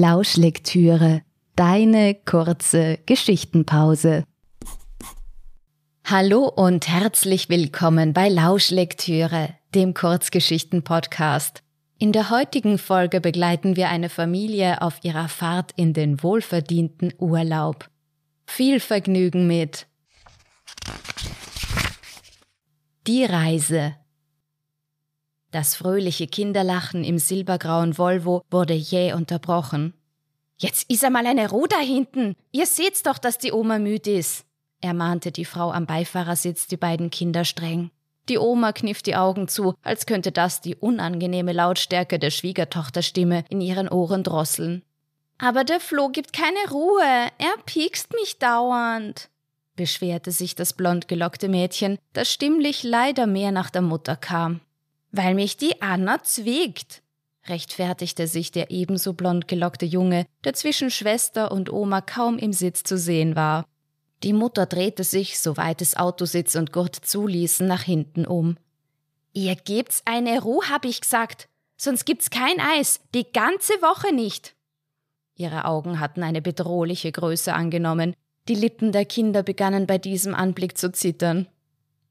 Lauschlektüre, deine kurze Geschichtenpause. Hallo und herzlich willkommen bei Lauschlektüre, dem Kurzgeschichten-Podcast. In der heutigen Folge begleiten wir eine Familie auf ihrer Fahrt in den wohlverdienten Urlaub. Viel Vergnügen mit Die Reise das fröhliche Kinderlachen im silbergrauen Volvo wurde jäh unterbrochen. Jetzt ist einmal eine Ruhe da hinten. Ihr seht's doch, dass die Oma müde ist, ermahnte die Frau am Beifahrersitz die beiden Kinder streng. Die Oma kniff die Augen zu, als könnte das die unangenehme Lautstärke der Schwiegertochterstimme in ihren Ohren drosseln. Aber der Flo gibt keine Ruhe. Er piekst mich dauernd, beschwerte sich das blond gelockte Mädchen, das stimmlich leider mehr nach der Mutter kam. Weil mich die Anna zwickt, rechtfertigte sich der ebenso blond gelockte Junge, der zwischen Schwester und Oma kaum im Sitz zu sehen war. Die Mutter drehte sich, soweit es Autositz und Gurt zuließen, nach hinten um. Ihr gebt's eine Ruhe, hab ich gesagt, sonst gibt's kein Eis, die ganze Woche nicht. Ihre Augen hatten eine bedrohliche Größe angenommen, die Lippen der Kinder begannen bei diesem Anblick zu zittern.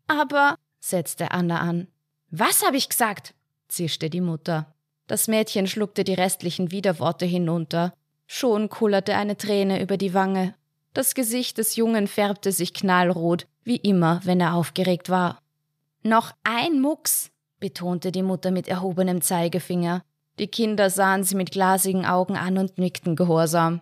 Aber, setzte Anna an, was habe ich gesagt? zischte die Mutter. Das Mädchen schluckte die restlichen Widerworte hinunter. Schon kullerte eine Träne über die Wange. Das Gesicht des Jungen färbte sich knallrot, wie immer, wenn er aufgeregt war. Noch ein Mucks, betonte die Mutter mit erhobenem Zeigefinger. Die Kinder sahen sie mit glasigen Augen an und nickten gehorsam.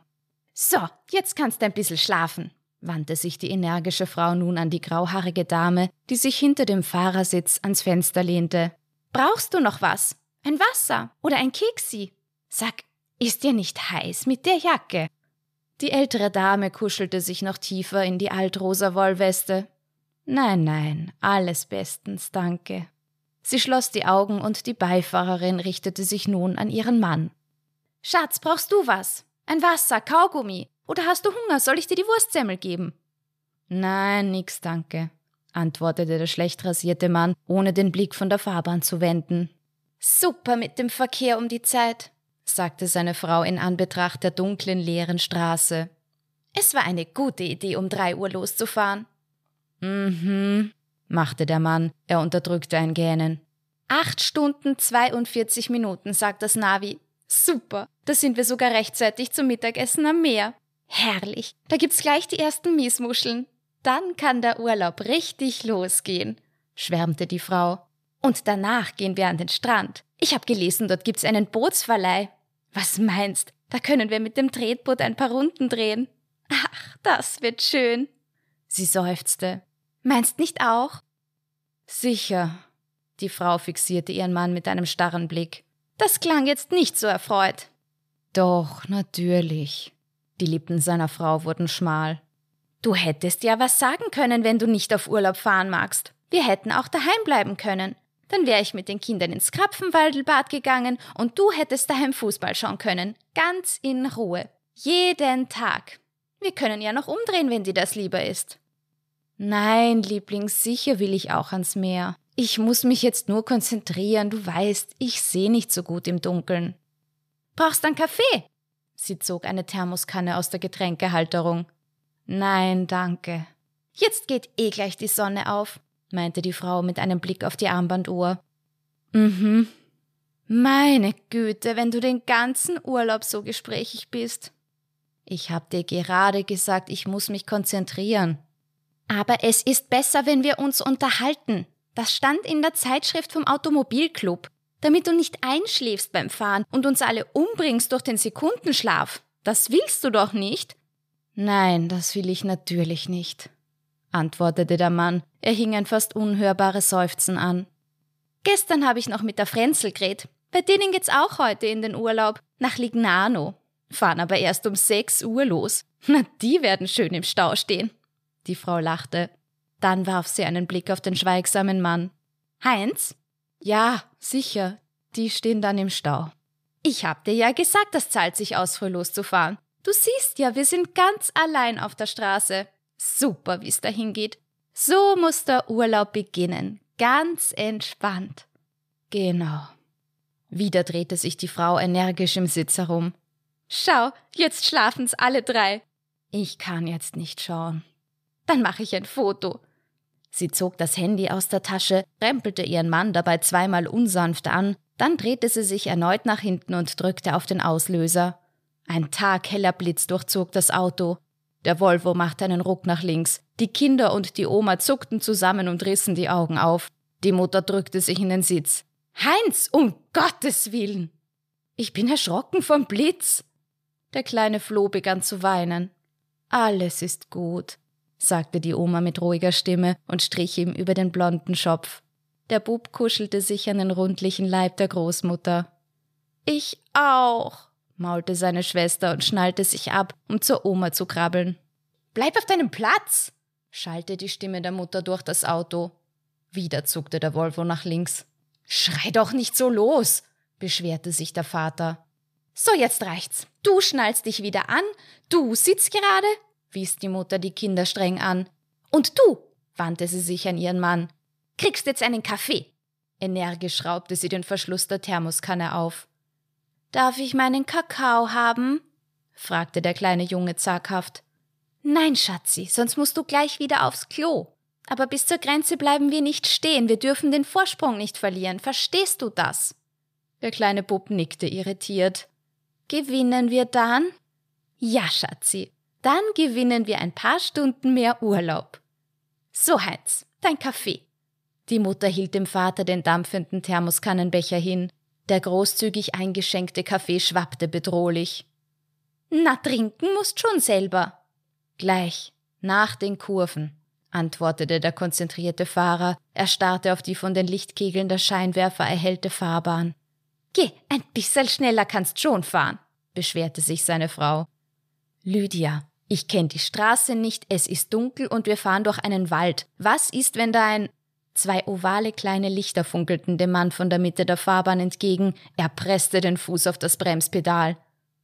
So, jetzt kannst du ein bisschen schlafen, wandte sich die energische Frau nun an die grauhaarige Dame, die sich hinter dem Fahrersitz ans Fenster lehnte. Brauchst du noch was? Ein Wasser oder ein Keksi? Sag, ist dir nicht heiß mit der Jacke? Die ältere Dame kuschelte sich noch tiefer in die altrosa Wollweste. Nein, nein, alles bestens, danke. Sie schloss die Augen und die Beifahrerin richtete sich nun an ihren Mann. Schatz, brauchst du was? Ein Wasser, Kaugummi, oder hast du Hunger? Soll ich dir die Wurstsemmel geben? Nein, nix, danke, antwortete der schlecht rasierte Mann, ohne den Blick von der Fahrbahn zu wenden. Super mit dem Verkehr um die Zeit, sagte seine Frau in Anbetracht der dunklen, leeren Straße. Es war eine gute Idee, um drei Uhr loszufahren. Mhm, machte der Mann, er unterdrückte ein Gähnen. Acht Stunden 42 Minuten, sagt das Navi. Super, da sind wir sogar rechtzeitig zum Mittagessen am Meer. Herrlich. Da gibt's gleich die ersten Miesmuscheln. Dann kann der Urlaub richtig losgehen, schwärmte die Frau. Und danach gehen wir an den Strand. Ich habe gelesen, dort gibt's einen Bootsverleih. Was meinst? Da können wir mit dem Tretboot ein paar Runden drehen. Ach, das wird schön. Sie seufzte. Meinst nicht auch? Sicher. Die Frau fixierte ihren Mann mit einem starren Blick. Das klang jetzt nicht so erfreut. Doch, natürlich. Die Lippen seiner Frau wurden schmal. Du hättest ja was sagen können, wenn du nicht auf Urlaub fahren magst. Wir hätten auch daheim bleiben können. Dann wäre ich mit den Kindern ins Krapfenwaldelbad gegangen und du hättest daheim Fußball schauen können. Ganz in Ruhe. Jeden Tag. Wir können ja noch umdrehen, wenn dir das lieber ist. Nein, Liebling, sicher will ich auch ans Meer. Ich muss mich jetzt nur konzentrieren, du weißt, ich sehe nicht so gut im Dunkeln. Brauchst dann Kaffee? Sie zog eine Thermoskanne aus der Getränkehalterung. Nein, danke. Jetzt geht eh gleich die Sonne auf, meinte die Frau mit einem Blick auf die Armbanduhr. Mhm. Meine Güte, wenn du den ganzen Urlaub so gesprächig bist. Ich hab dir gerade gesagt, ich muss mich konzentrieren. Aber es ist besser, wenn wir uns unterhalten. Das stand in der Zeitschrift vom Automobilclub damit du nicht einschläfst beim Fahren und uns alle umbringst durch den Sekundenschlaf. Das willst du doch nicht? Nein, das will ich natürlich nicht, antwortete der Mann. Er hing ein fast unhörbares Seufzen an. Gestern habe ich noch mit der Frenzel geredet. Bei denen geht's auch heute in den Urlaub. Nach Lignano. Fahren aber erst um sechs Uhr los. Na, die werden schön im Stau stehen. Die Frau lachte. Dann warf sie einen Blick auf den schweigsamen Mann. Heinz, ja, sicher. Die stehen dann im Stau. Ich hab dir ja gesagt, das zahlt sich aus, früh loszufahren. Du siehst ja, wir sind ganz allein auf der Straße. Super, wie es dahin geht. So muss der Urlaub beginnen. Ganz entspannt. Genau. Wieder drehte sich die Frau energisch im Sitz herum. Schau, jetzt schlafen's alle drei. Ich kann jetzt nicht schauen. Dann mache ich ein Foto. Sie zog das Handy aus der Tasche, rempelte ihren Mann dabei zweimal unsanft an, dann drehte sie sich erneut nach hinten und drückte auf den Auslöser. Ein tagheller Blitz durchzog das Auto. Der Volvo machte einen Ruck nach links. Die Kinder und die Oma zuckten zusammen und rissen die Augen auf. Die Mutter drückte sich in den Sitz. Heinz, um Gottes Willen! Ich bin erschrocken vom Blitz. Der kleine Floh begann zu weinen. Alles ist gut, sagte die Oma mit ruhiger Stimme und strich ihm über den blonden Schopf. Der Bub kuschelte sich an den rundlichen Leib der Großmutter. Ich auch, maulte seine Schwester und schnallte sich ab, um zur Oma zu krabbeln. Bleib auf deinem Platz! schallte die Stimme der Mutter durch das Auto. Wieder zuckte der Volvo nach links. Schrei doch nicht so los, beschwerte sich der Vater. So, jetzt reicht's. Du schnallst dich wieder an, du sitzt gerade, wies die Mutter die Kinder streng an. Und du, wandte sie sich an ihren Mann, kriegst jetzt einen Kaffee. Energisch schraubte sie den Verschluss der Thermoskanne auf. Darf ich meinen Kakao haben? fragte der kleine Junge zaghaft. Nein, Schatzi, sonst musst du gleich wieder aufs Klo. Aber bis zur Grenze bleiben wir nicht stehen, wir dürfen den Vorsprung nicht verlieren, verstehst du das? Der kleine Bub nickte irritiert. Gewinnen wir dann? Ja, Schatzi, dann gewinnen wir ein paar Stunden mehr Urlaub. So, Heinz, dein Kaffee. Die Mutter hielt dem Vater den dampfenden Thermoskannenbecher hin. Der großzügig eingeschenkte Kaffee schwappte bedrohlich. Na, trinken musst schon selber. Gleich, nach den Kurven, antwortete der konzentrierte Fahrer. Er starrte auf die von den Lichtkegeln der Scheinwerfer erhellte Fahrbahn. Geh, ein bisschen schneller kannst schon fahren, beschwerte sich seine Frau. Lydia, ich kenn die Straße nicht, es ist dunkel und wir fahren durch einen Wald. Was ist, wenn da ein Zwei ovale kleine Lichter funkelten dem Mann von der Mitte der Fahrbahn entgegen, er presste den Fuß auf das Bremspedal.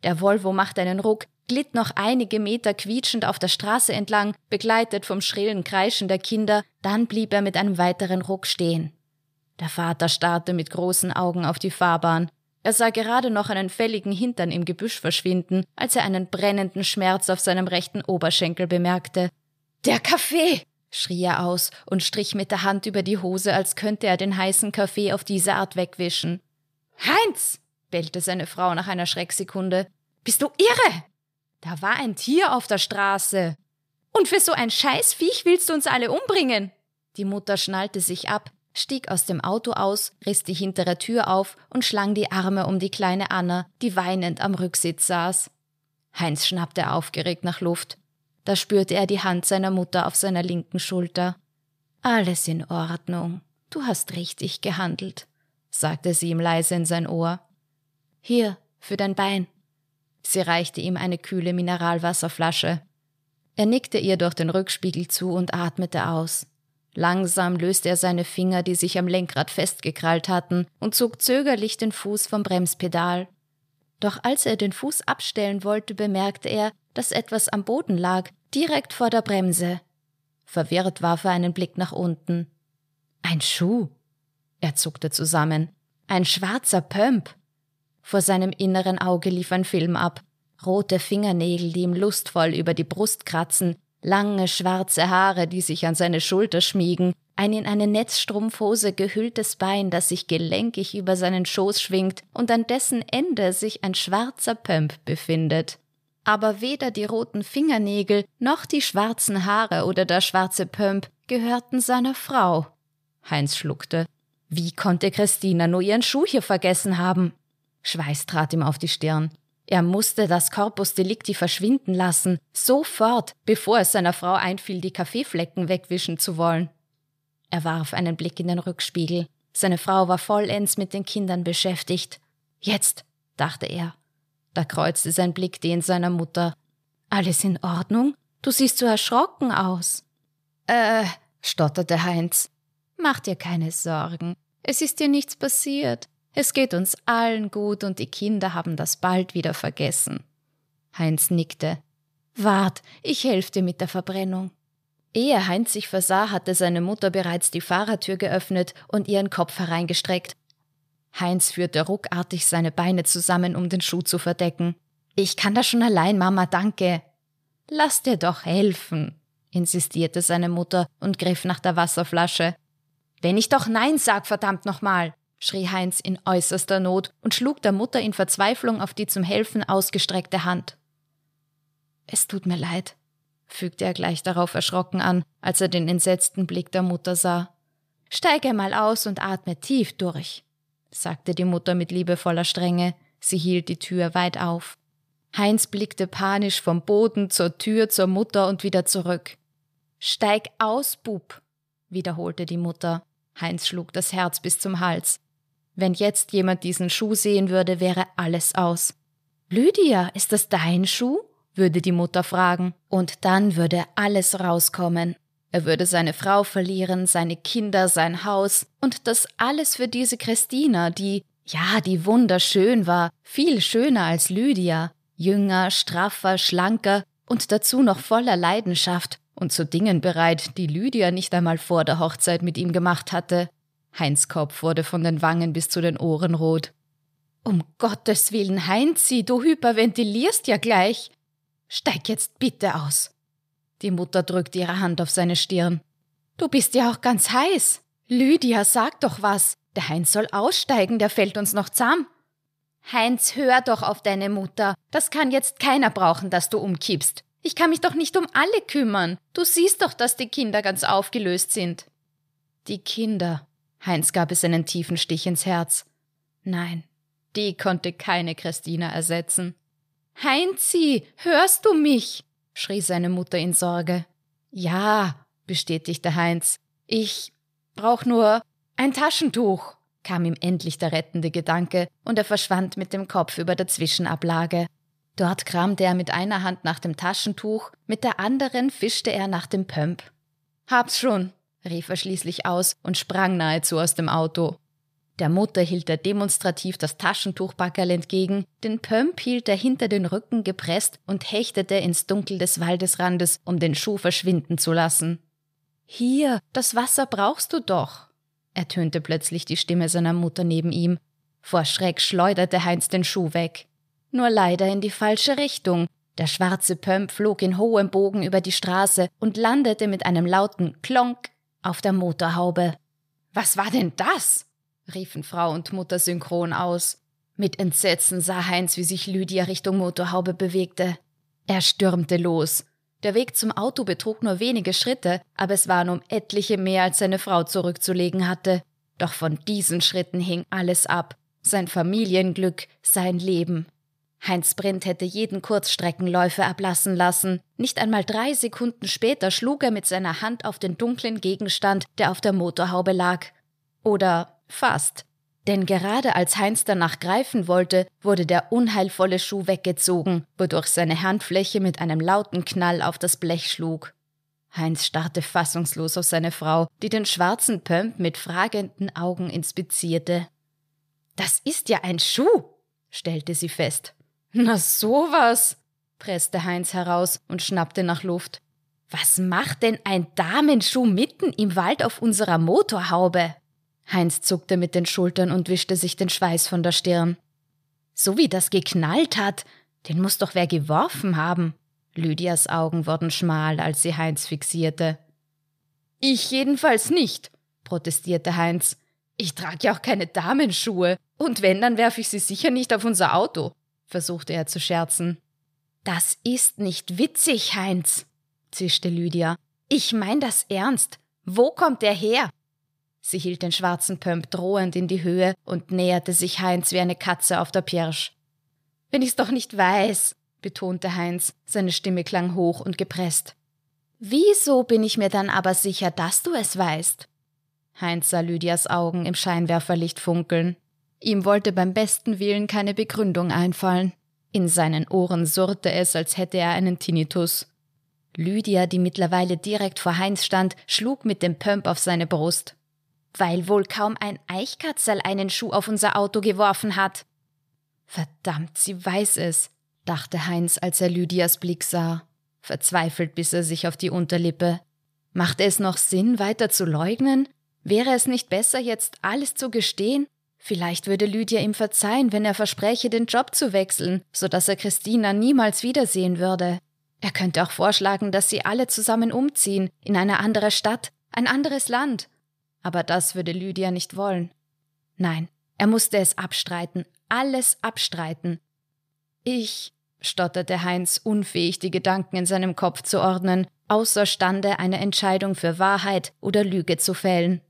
Der Volvo machte einen Ruck, glitt noch einige Meter quietschend auf der Straße entlang, begleitet vom schrillen Kreischen der Kinder, dann blieb er mit einem weiteren Ruck stehen. Der Vater starrte mit großen Augen auf die Fahrbahn. Er sah gerade noch einen fälligen Hintern im Gebüsch verschwinden, als er einen brennenden Schmerz auf seinem rechten Oberschenkel bemerkte. Der Kaffee! Schrie er aus und strich mit der Hand über die Hose, als könnte er den heißen Kaffee auf diese Art wegwischen. Heinz! bellte seine Frau nach einer Schrecksekunde. Bist du irre? Da war ein Tier auf der Straße. Und für so ein Scheißviech willst du uns alle umbringen? Die Mutter schnallte sich ab, stieg aus dem Auto aus, riss die hintere Tür auf und schlang die Arme um die kleine Anna, die weinend am Rücksitz saß. Heinz schnappte aufgeregt nach Luft. Da spürte er die Hand seiner Mutter auf seiner linken Schulter. Alles in Ordnung. Du hast richtig gehandelt, sagte sie ihm leise in sein Ohr. Hier, für dein Bein. Sie reichte ihm eine kühle Mineralwasserflasche. Er nickte ihr durch den Rückspiegel zu und atmete aus. Langsam löste er seine Finger, die sich am Lenkrad festgekrallt hatten, und zog zögerlich den Fuß vom Bremspedal. Doch als er den Fuß abstellen wollte, bemerkte er, dass etwas am Boden lag, direkt vor der Bremse. Verwirrt warf er einen Blick nach unten. Ein Schuh. Er zuckte zusammen. Ein schwarzer Pömp. Vor seinem inneren Auge lief ein Film ab. Rote Fingernägel, die ihm lustvoll über die Brust kratzen, lange schwarze Haare, die sich an seine Schulter schmiegen, ein in eine Netzstrumpfhose gehülltes Bein, das sich gelenkig über seinen Schoß schwingt und an dessen Ende sich ein schwarzer Pömp befindet aber weder die roten Fingernägel noch die schwarzen Haare oder der schwarze Pömp gehörten seiner Frau. Heinz schluckte. Wie konnte Christina nur ihren Schuh hier vergessen haben? Schweiß trat ihm auf die Stirn. Er musste das Corpus Delicti verschwinden lassen, sofort, bevor es seiner Frau einfiel, die Kaffeeflecken wegwischen zu wollen. Er warf einen Blick in den Rückspiegel. Seine Frau war vollends mit den Kindern beschäftigt. Jetzt, dachte er, da kreuzte sein Blick den seiner Mutter. Alles in Ordnung? Du siehst so erschrocken aus. Äh, stotterte Heinz. Mach dir keine Sorgen. Es ist dir nichts passiert. Es geht uns allen gut und die Kinder haben das bald wieder vergessen. Heinz nickte. Wart, ich helfe dir mit der Verbrennung. Ehe Heinz sich versah, hatte seine Mutter bereits die Fahrertür geöffnet und ihren Kopf hereingestreckt. Heinz führte ruckartig seine Beine zusammen, um den Schuh zu verdecken. Ich kann das schon allein, Mama, danke. Lass dir doch helfen, insistierte seine Mutter und griff nach der Wasserflasche. Wenn ich doch Nein sag, verdammt nochmal, schrie Heinz in äußerster Not und schlug der Mutter in Verzweiflung auf die zum Helfen ausgestreckte Hand. Es tut mir leid, fügte er gleich darauf erschrocken an, als er den entsetzten Blick der Mutter sah. Steige mal aus und atme tief durch, sagte die Mutter mit liebevoller Strenge. Sie hielt die Tür weit auf. Heinz blickte panisch vom Boden zur Tür zur Mutter und wieder zurück. Steig aus, Bub, wiederholte die Mutter. Heinz schlug das Herz bis zum Hals. Wenn jetzt jemand diesen Schuh sehen würde, wäre alles aus. Lydia, ist das dein Schuh? würde die Mutter fragen, und dann würde alles rauskommen. Er würde seine Frau verlieren, seine Kinder, sein Haus, und das alles für diese Christina, die, ja, die wunderschön war, viel schöner als Lydia, jünger, straffer, schlanker und dazu noch voller Leidenschaft und zu Dingen bereit, die Lydia nicht einmal vor der Hochzeit mit ihm gemacht hatte. Heinz Kopf wurde von den Wangen bis zu den Ohren rot. Um Gottes Willen, Heinzi, du hyperventilierst ja gleich. Steig jetzt bitte aus. Die Mutter drückt ihre Hand auf seine Stirn. Du bist ja auch ganz heiß. Lydia, sag doch was. Der Heinz soll aussteigen, der fällt uns noch zahm. Heinz, hör doch auf deine Mutter. Das kann jetzt keiner brauchen, dass du umkippst. Ich kann mich doch nicht um alle kümmern. Du siehst doch, dass die Kinder ganz aufgelöst sind. Die Kinder. Heinz gab es einen tiefen Stich ins Herz. Nein, die konnte keine Christina ersetzen. Heinzi, hörst du mich? schrie seine Mutter in Sorge. Ja, bestätigte Heinz. Ich brauch nur ein Taschentuch, kam ihm endlich der rettende Gedanke, und er verschwand mit dem Kopf über der Zwischenablage. Dort kramte er mit einer Hand nach dem Taschentuch, mit der anderen fischte er nach dem Pömp. Hab's schon, rief er schließlich aus und sprang nahezu aus dem Auto. Der Mutter hielt er demonstrativ das Taschentuchbackerl entgegen, den Pömp hielt er hinter den Rücken gepresst und hechtete ins Dunkel des Waldesrandes, um den Schuh verschwinden zu lassen. Hier, das Wasser brauchst du doch, ertönte plötzlich die Stimme seiner Mutter neben ihm. Vor Schreck schleuderte Heinz den Schuh weg. Nur leider in die falsche Richtung. Der schwarze Pömp flog in hohem Bogen über die Straße und landete mit einem lauten Klonk auf der Motorhaube. Was war denn das? riefen Frau und Mutter synchron aus. Mit Entsetzen sah Heinz, wie sich Lydia Richtung Motorhaube bewegte. Er stürmte los. Der Weg zum Auto betrug nur wenige Schritte, aber es waren um etliche mehr, als seine Frau zurückzulegen hatte. Doch von diesen Schritten hing alles ab. Sein Familienglück, sein Leben. Heinz Brint hätte jeden Kurzstreckenläufer ablassen lassen. Nicht einmal drei Sekunden später schlug er mit seiner Hand auf den dunklen Gegenstand, der auf der Motorhaube lag. Oder Fast. Denn gerade als Heinz danach greifen wollte, wurde der unheilvolle Schuh weggezogen, wodurch seine Handfläche mit einem lauten Knall auf das Blech schlug. Heinz starrte fassungslos auf seine Frau, die den schwarzen Pömp mit fragenden Augen inspizierte. Das ist ja ein Schuh, stellte sie fest. Na sowas, presste Heinz heraus und schnappte nach Luft. Was macht denn ein Damenschuh mitten im Wald auf unserer Motorhaube? Heinz zuckte mit den Schultern und wischte sich den Schweiß von der Stirn. So wie das geknallt hat, den muss doch wer geworfen haben. Lydias Augen wurden schmal, als sie Heinz fixierte. Ich jedenfalls nicht, protestierte Heinz. Ich trage ja auch keine Damenschuhe, und wenn, dann werfe ich sie sicher nicht auf unser Auto, versuchte er zu scherzen. Das ist nicht witzig, Heinz, zischte Lydia. Ich mein das ernst. Wo kommt er her? Sie hielt den schwarzen Pömp drohend in die Höhe und näherte sich Heinz wie eine Katze auf der Pirsch. Wenn ich's doch nicht weiß, betonte Heinz, seine Stimme klang hoch und gepresst. Wieso bin ich mir dann aber sicher, dass du es weißt? Heinz sah Lydias Augen im Scheinwerferlicht funkeln. Ihm wollte beim besten Willen keine Begründung einfallen. In seinen Ohren surrte es, als hätte er einen Tinnitus. Lydia, die mittlerweile direkt vor Heinz stand, schlug mit dem Pömp auf seine Brust weil wohl kaum ein Eichkatzel einen Schuh auf unser Auto geworfen hat. Verdammt, sie weiß es. dachte Heinz, als er Lydias Blick sah. Verzweifelt biss er sich auf die Unterlippe. Machte es noch Sinn, weiter zu leugnen? Wäre es nicht besser, jetzt alles zu gestehen? Vielleicht würde Lydia ihm verzeihen, wenn er verspräche, den Job zu wechseln, so dass er Christina niemals wiedersehen würde. Er könnte auch vorschlagen, dass sie alle zusammen umziehen, in eine andere Stadt, ein anderes Land. Aber das würde Lydia nicht wollen. Nein, er musste es abstreiten, alles abstreiten. Ich, stotterte Heinz, unfähig, die Gedanken in seinem Kopf zu ordnen, außerstande, eine Entscheidung für Wahrheit oder Lüge zu fällen.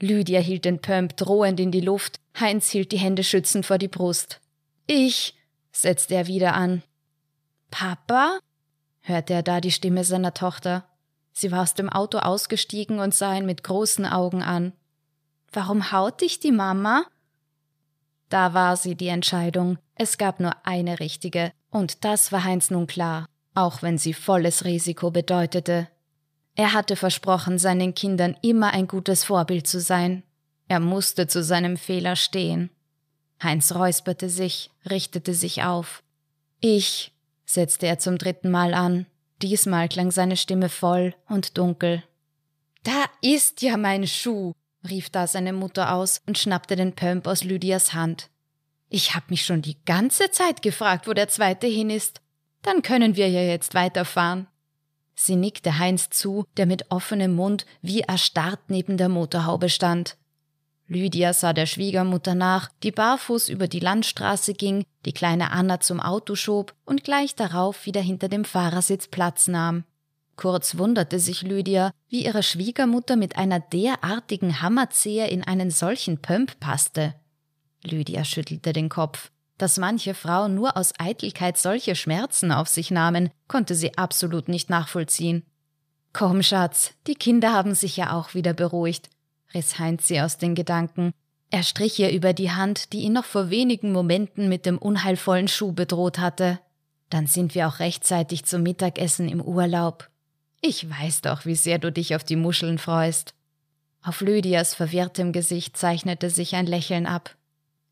Lydia hielt den Pump drohend in die Luft, Heinz hielt die Hände schützend vor die Brust. Ich, setzte er wieder an. Papa? hörte er da die Stimme seiner Tochter. Sie war aus dem Auto ausgestiegen und sah ihn mit großen Augen an. Warum haut dich die Mama? Da war sie die Entscheidung. Es gab nur eine richtige, und das war Heinz nun klar, auch wenn sie volles Risiko bedeutete. Er hatte versprochen, seinen Kindern immer ein gutes Vorbild zu sein. Er musste zu seinem Fehler stehen. Heinz räusperte sich, richtete sich auf. Ich, setzte er zum dritten Mal an. Diesmal klang seine Stimme voll und dunkel. Da ist ja mein Schuh, rief da seine Mutter aus und schnappte den Pump aus Lydias Hand. Ich hab mich schon die ganze Zeit gefragt, wo der zweite hin ist. Dann können wir ja jetzt weiterfahren. Sie nickte Heinz zu, der mit offenem Mund wie erstarrt neben der Motorhaube stand. Lydia sah der Schwiegermutter nach, die barfuß über die Landstraße ging, die kleine Anna zum Auto schob und gleich darauf wieder hinter dem Fahrersitz Platz nahm. Kurz wunderte sich Lydia, wie ihre Schwiegermutter mit einer derartigen Hammerzehe in einen solchen Pömp passte. Lydia schüttelte den Kopf. Dass manche Frauen nur aus Eitelkeit solche Schmerzen auf sich nahmen, konnte sie absolut nicht nachvollziehen. Komm, Schatz, die Kinder haben sich ja auch wieder beruhigt, riss Heinz sie aus den Gedanken. Er strich ihr über die Hand, die ihn noch vor wenigen Momenten mit dem unheilvollen Schuh bedroht hatte. Dann sind wir auch rechtzeitig zum Mittagessen im Urlaub. Ich weiß doch, wie sehr du dich auf die Muscheln freust. Auf Lydias verwirrtem Gesicht zeichnete sich ein Lächeln ab.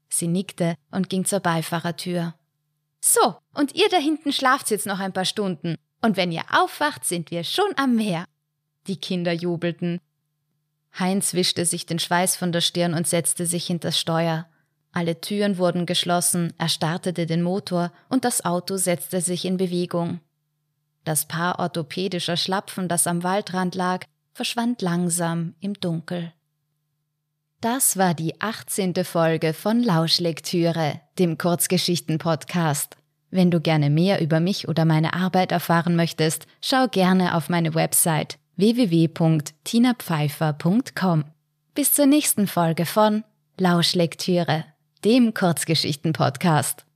Sie nickte und ging zur Beifahrertür. So, und ihr da hinten schlaft jetzt noch ein paar Stunden. Und wenn ihr aufwacht, sind wir schon am Meer. Die Kinder jubelten. Heinz wischte sich den Schweiß von der Stirn und setzte sich hinters Steuer. Alle Türen wurden geschlossen, er startete den Motor und das Auto setzte sich in Bewegung. Das Paar orthopädischer Schlapfen, das am Waldrand lag, verschwand langsam im Dunkel. Das war die 18. Folge von Lauschlektüre, dem Kurzgeschichten-Podcast. Wenn du gerne mehr über mich oder meine Arbeit erfahren möchtest, schau gerne auf meine Website www.tinapfeifer.com. Bis zur nächsten Folge von Lauschlektüre, dem Kurzgeschichten-Podcast.